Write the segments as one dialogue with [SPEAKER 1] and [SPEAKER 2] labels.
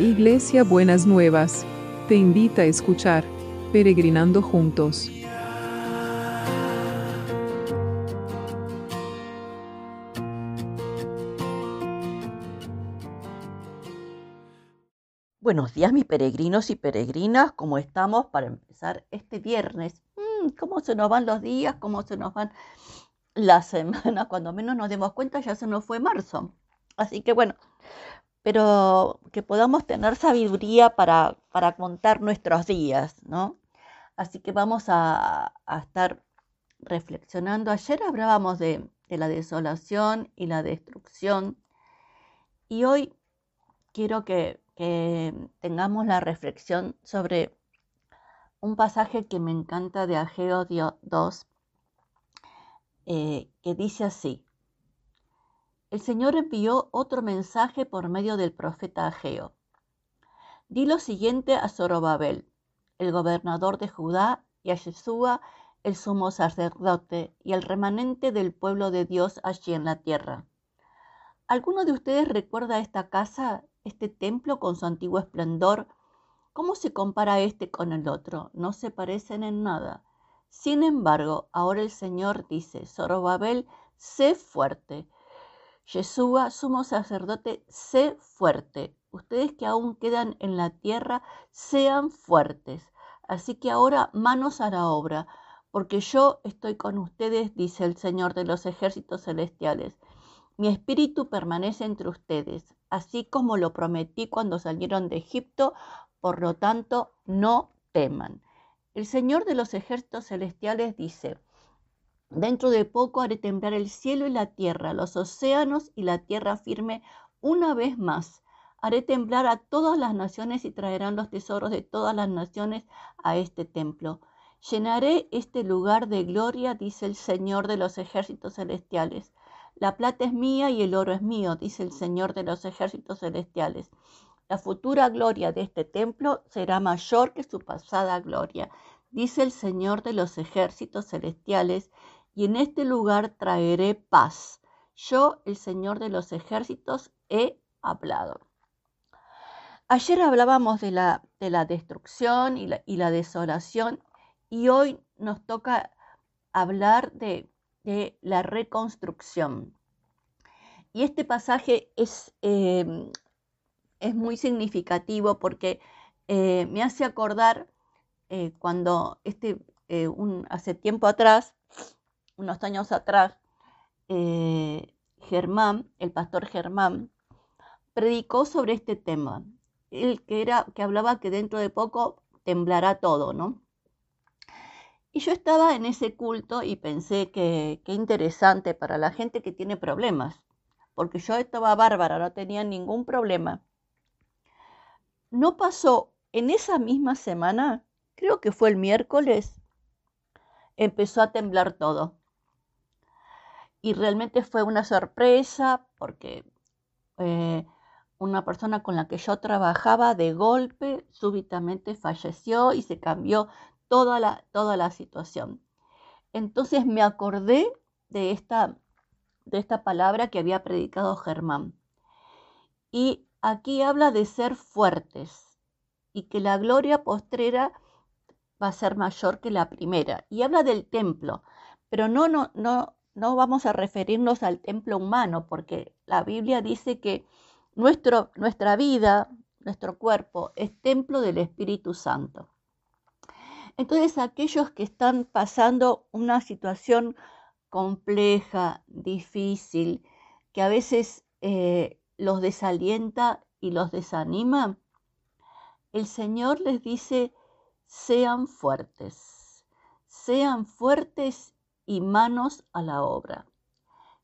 [SPEAKER 1] Iglesia Buenas Nuevas, te invita a escuchar Peregrinando Juntos.
[SPEAKER 2] Buenos días mis peregrinos y peregrinas, ¿cómo estamos para empezar este viernes? Mm, ¿Cómo se nos van los días? ¿Cómo se nos van las semanas? Cuando menos nos demos cuenta ya se nos fue marzo. Así que bueno, pero que podamos tener sabiduría para, para contar nuestros días, ¿no? Así que vamos a, estar reflexionando. Ayer hablábamos de, la desolación y la destrucción y hoy quiero que, tengamos la reflexión sobre un pasaje que me encanta de Ageo 2, eh, que dice así, el Señor envió otro mensaje por medio del profeta Ageo. Di lo siguiente a Zorobabel, el gobernador de Judá, y a Yeshua, el sumo sacerdote, y al remanente del pueblo de Dios allí en la tierra. ¿Alguno de ustedes recuerda esta casa, este templo con su antiguo esplendor? ¿Cómo se compara este con el otro? No se parecen en nada. Sin embargo, ahora el Señor dice, Zorobabel, sé fuerte Yeshua, sumo sacerdote, sé fuerte. Ustedes que aún quedan en la tierra, sean fuertes. Así que ahora manos a la obra, porque yo estoy con ustedes, dice el Señor de los ejércitos celestiales. Mi espíritu permanece entre ustedes, así como lo prometí cuando salieron de Egipto, por lo tanto, no teman. El Señor de los ejércitos celestiales dice, Dentro de poco haré temblar el cielo y la tierra, los océanos y la tierra firme una vez más. Haré temblar a todas las naciones y traerán los tesoros de todas las naciones a este templo. Llenaré este lugar de gloria, dice el Señor de los ejércitos celestiales. La plata es mía y el oro es mío, dice el Señor de los ejércitos celestiales. La futura gloria de este templo será mayor que su pasada gloria, dice el Señor de los ejércitos celestiales y en este lugar traeré paz. Yo, el Señor de los ejércitos, he hablado. Ayer hablábamos de la, de la destrucción y la, desolación y hoy nos toca hablar de, la reconstrucción. Y este pasaje es, em, es muy significativo porque eh, me hace acordar eh, cuando este, eh, hace tiempo atrás unos años atrás, eh, Germán, el pastor Germán, predicó sobre este tema. Él que, era, que hablaba que dentro de poco temblará todo, ¿no? Y yo estaba en ese culto y pensé que qué interesante para la gente que tiene problemas, porque yo estaba bárbara, no tenía ningún problema. No pasó en esa misma semana, creo que fue el miércoles, empezó a temblar todo y realmente fue una sorpresa porque eh, una persona con la que yo trabajaba de golpe súbitamente falleció y se cambió toda la, toda la situación. Entonces me acordé de esta, de esta palabra que había predicado Germán. Y aquí habla de ser fuertes y que la gloria postrera va a ser mayor que la primera. Y habla del templo, pero no, no, no, no vamos a referirnos al templo humano, porque la Biblia dice que nuestro, nuestra vida, nuestro cuerpo, es templo del Espíritu Santo. Entonces aquellos que están pasando una situación compleja, difícil, que a veces eh, los desalienta y los desanima, el Señor les dice, sean fuertes, sean fuertes y manos a la obra.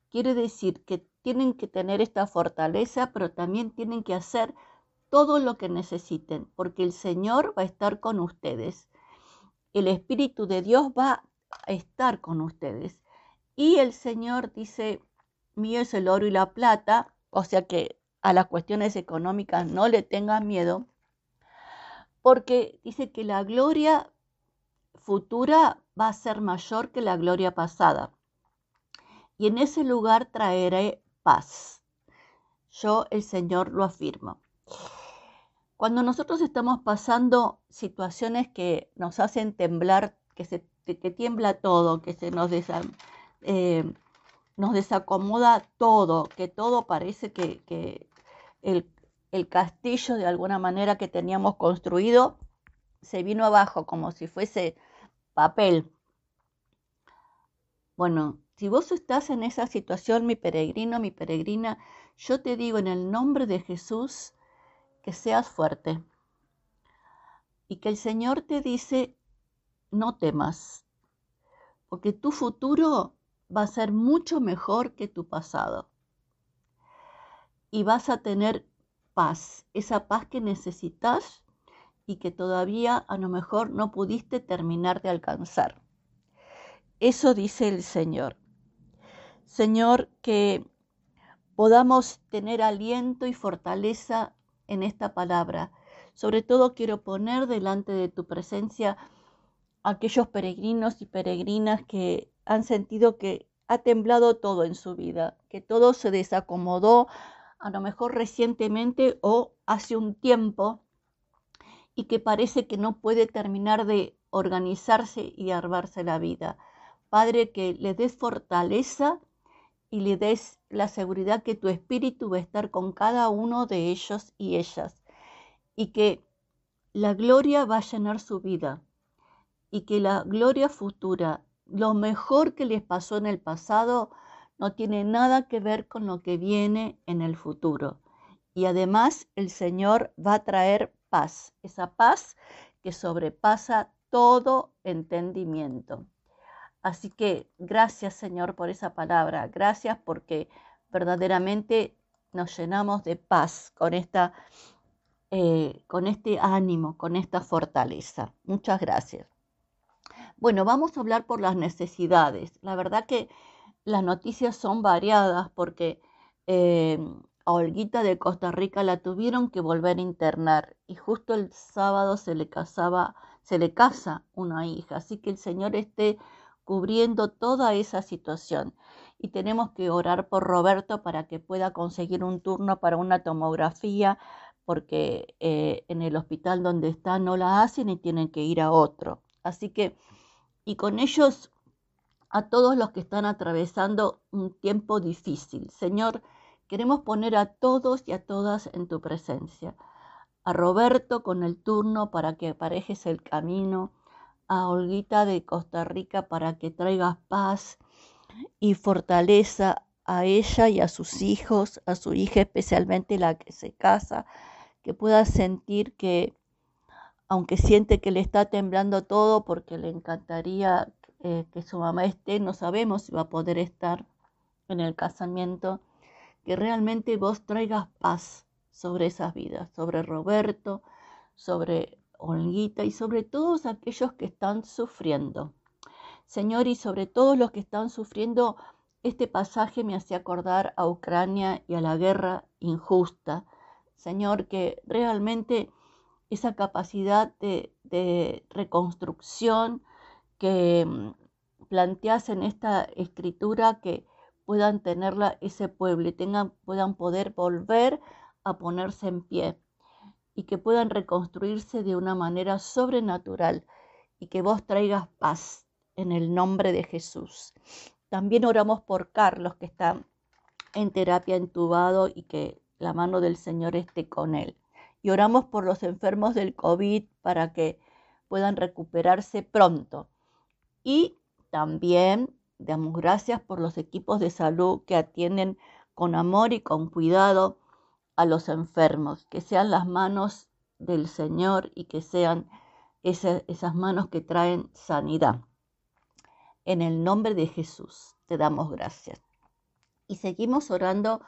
[SPEAKER 2] Quiere decir que tienen que tener esta fortaleza, pero también tienen que hacer todo lo que necesiten, porque el Señor va a estar con ustedes. El Espíritu de Dios va a estar con ustedes. Y el Señor dice, mío es el oro y la plata, o sea que a las cuestiones económicas no le tengan miedo, porque dice que la gloria futura va a ser mayor que la gloria pasada. Y en ese lugar traeré paz. Yo, el Señor, lo afirmo. Cuando nosotros estamos pasando situaciones que nos hacen temblar, que, se, tiembla todo, que se nos, eh, nos desacomoda todo, que todo parece que, el castillo de alguna manera que teníamos construido se vino abajo como si fuese papel. Bueno, si vos estás en esa situación, mi peregrino, mi peregrina, yo te digo en el nombre de Jesús que seas fuerte y que el Señor te dice, no temas, porque tu futuro va a ser mucho mejor que tu pasado. Y vas a tener paz, esa paz que necesitas y que todavía a lo mejor no pudiste terminar de alcanzar. Eso dice el Señor. Señor, que podamos tener aliento y fortaleza en esta palabra. Sobre todo quiero poner delante de tu presencia aquellos peregrinos y peregrinas que han sentido que ha temblado todo en su vida, que todo se desacomodó a lo mejor recientemente o hace un tiempo y que parece que no puede terminar de organizarse y armarse la vida. Padre, que le des fortaleza y le des la seguridad que tu espíritu va a estar con cada uno de ellos y ellas y que la gloria va a llenar su vida y que la gloria futura, lo mejor que les pasó en el pasado, no tiene nada que ver con lo que viene en el futuro. Y además el Señor va a traer esa paz que sobrepasa todo entendimiento. Así que gracias Señor por esa palabra, gracias porque verdaderamente nos llenamos de paz con, esta, eh, con este ánimo, con esta fortaleza. Muchas gracias. Bueno, vamos a hablar por las necesidades. La verdad que las noticias son variadas porque eh, a Olguita de Costa Rica la tuvieron que volver a internar y justo el sábado se le casaba, se le casa una hija. Así que el Señor esté cubriendo toda esa situación. Y tenemos que orar por Roberto para que pueda conseguir un turno para una tomografía, porque eh, en el hospital donde está no la hacen y tienen que ir a otro. Así que, y con ellos, a todos los que están atravesando un tiempo difícil. Señor, queremos poner a todos y a todas en tu presencia. A Roberto con el turno para que aparejes el camino a Olguita de Costa Rica para que traigas paz y fortaleza a ella y a sus hijos, a su hija especialmente la que se casa, que pueda sentir que, aunque siente que le está temblando todo porque le encantaría eh, que su mamá esté, no sabemos si va a poder estar en el casamiento, que realmente vos traigas paz sobre esas vidas, sobre Roberto, sobre Olguita y sobre todos aquellos que están sufriendo. Señor, y sobre todos los que están sufriendo, este pasaje me hace acordar a Ucrania y a la guerra injusta. Señor, que realmente esa capacidad de, reconstrucción que mm, planteas en esta escritura, que puedan tenerla ese pueblo y tengan, puedan poder volver a ponerse en pie y que puedan reconstruirse de una manera sobrenatural y que vos traigas paz en el nombre de Jesús. También oramos por Carlos que está en terapia entubado y que la mano del Señor esté con él. Y oramos por los enfermos del COVID para que puedan recuperarse pronto. Y también damos gracias por los equipos de salud que atienden con amor y con cuidado a los enfermos, que sean las manos del Señor y que sean esas manos que traen sanidad. En el nombre de Jesús te damos gracias. Y seguimos orando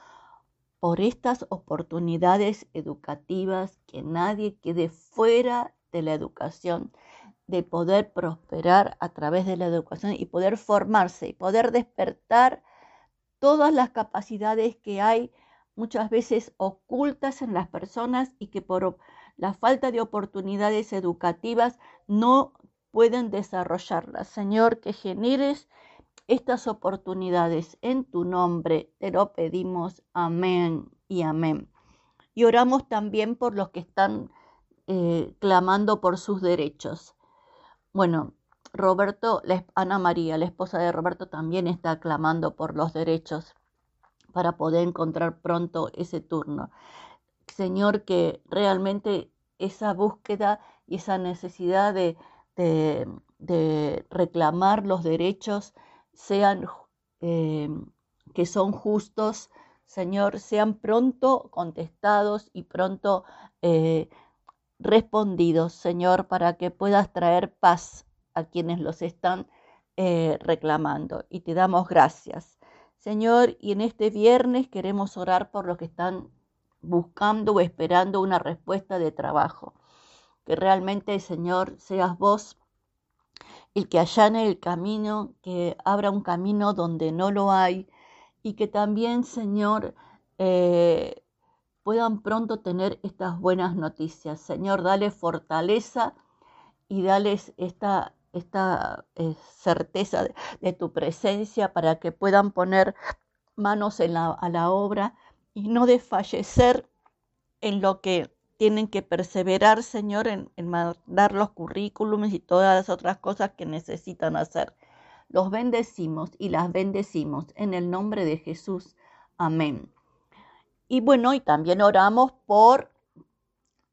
[SPEAKER 2] por estas oportunidades educativas, que nadie quede fuera de la educación, de poder prosperar a través de la educación y poder formarse y poder despertar todas las capacidades que hay muchas veces ocultas en las personas y que por la falta de oportunidades educativas no pueden desarrollarlas. Señor, que generes estas oportunidades en tu nombre, te lo pedimos. Amén y amén. Y oramos también por los que están eh, clamando por sus derechos. Bueno, Roberto, Ana María, la esposa de Roberto, también está clamando por los derechos para poder encontrar pronto ese turno. Señor, que realmente esa búsqueda y esa necesidad de, reclamar los derechos sean eh, que son justos, Señor, sean pronto contestados y pronto eh, respondidos, Señor, para que puedas traer paz a quienes los están eh, reclamando. Y te damos gracias. Señor, y en este viernes queremos orar por los que están buscando o esperando una respuesta de trabajo. Que realmente, Señor, seas vos el que allane el camino, que abra un camino donde no lo hay y que también, Señor, eh, puedan pronto tener estas buenas noticias. Señor, dale fortaleza y dales esta, esta eh, certeza de, tu presencia para que puedan poner manos en la, a la obra y no desfallecer en lo que tienen que perseverar, Señor, en, en mandar los currículums y todas las otras cosas que necesitan hacer. Los bendecimos y las bendecimos en el nombre de Jesús. Amén. Y bueno, y también oramos por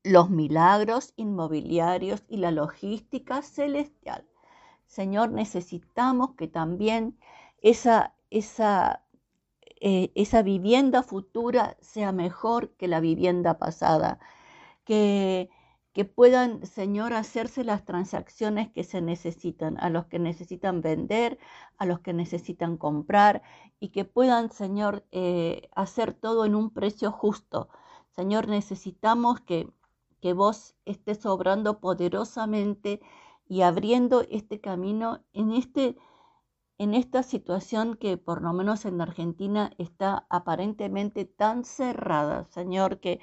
[SPEAKER 2] los milagros inmobiliarios y la logística celestial. Señor, necesitamos que también esa, esa, eh, esa vivienda futura sea mejor que la vivienda pasada, que que puedan, Señor, hacerse las transacciones que se necesitan, a los que necesitan vender, a los que necesitan comprar, y que puedan, Señor, eh, hacer todo en un precio justo. Señor, necesitamos que, que vos estés obrando poderosamente y abriendo este camino en, este, en esta situación que por lo menos en Argentina está aparentemente tan cerrada, Señor, que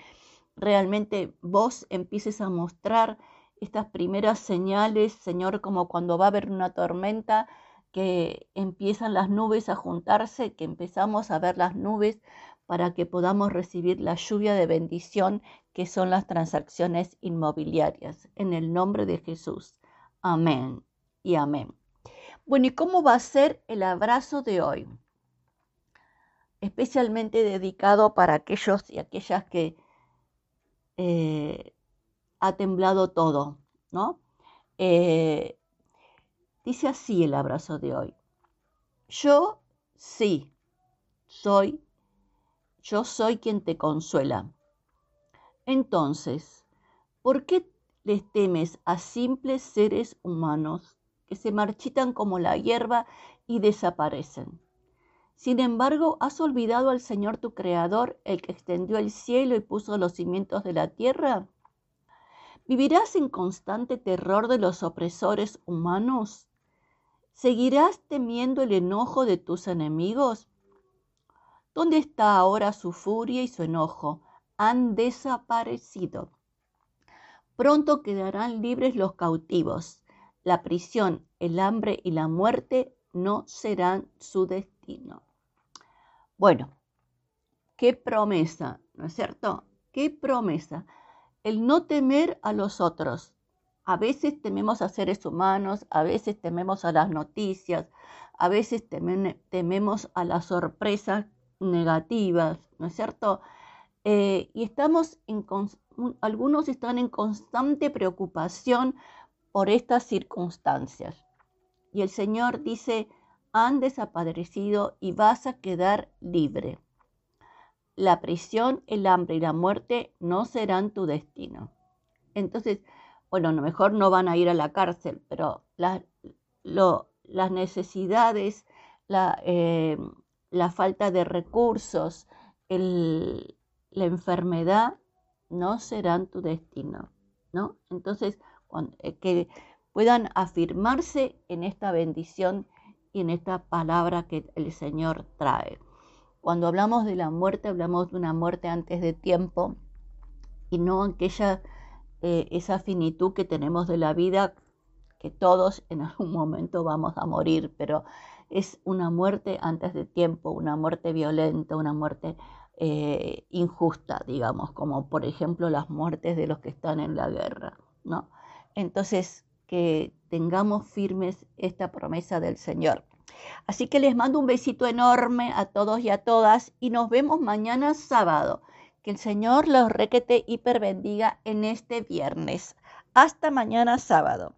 [SPEAKER 2] realmente vos empieces a mostrar estas primeras señales, Señor, como cuando va a haber una tormenta, que empiezan las nubes a juntarse, que empezamos a ver las nubes para que podamos recibir la lluvia de bendición que son las transacciones inmobiliarias. En el nombre de Jesús. Amén y amén. Bueno, ¿y cómo va a ser el abrazo de hoy? Especialmente dedicado para aquellos y aquellas que eh, ha temblado todo, ¿no? Eh, dice así el abrazo de hoy. Yo sí, soy, yo soy quien te consuela. Entonces, ¿por qué les temes a simples seres humanos que se marchitan como la hierba y desaparecen? Sin embargo, has olvidado al Señor tu Creador, el que extendió el cielo y puso los cimientos de la tierra. ¿Vivirás en constante terror de los opresores humanos? ¿Seguirás temiendo el enojo de tus enemigos? ¿Dónde está ahora su furia y su enojo? Han desaparecido. Pronto quedarán libres los cautivos. La prisión, el hambre y la muerte no serán su destino. Bueno, qué promesa, ¿no es cierto? Qué promesa. El no temer a los otros. A veces tememos a seres humanos, a veces tememos a las noticias, a veces tememos a las sorpresas negativas, ¿no es cierto? Eh, y estamos en, algunos están en constante preocupación por estas circunstancias. Y el Señor dice, han desaparecido y vas a quedar libre. La prisión, el hambre y la muerte no serán tu destino. Entonces, bueno, a lo mejor no van a ir a la cárcel, pero las necesidades, eh, la, falta de recursos, la enfermedad no serán tu destino, ¿no? Entonces, eh, que puedan afirmarse en esta bendición y en esta palabra que el Señor trae. Cuando hablamos de la muerte, hablamos de una muerte antes de tiempo y no aquella, eh, esa finitud que tenemos de la vida, que todos en algún momento vamos a morir, pero es una muerte antes de tiempo, una muerte violenta, una muerte eh, injusta, digamos, como por ejemplo las muertes de los que están en la guerra, ¿no? Entonces, que tengamos firmes esta promesa del Señor. Así que les mando un besito enorme a todos y a todas y nos vemos mañana sábado. Que el Señor los requete hiper bendiga en este viernes. Hasta mañana sábado.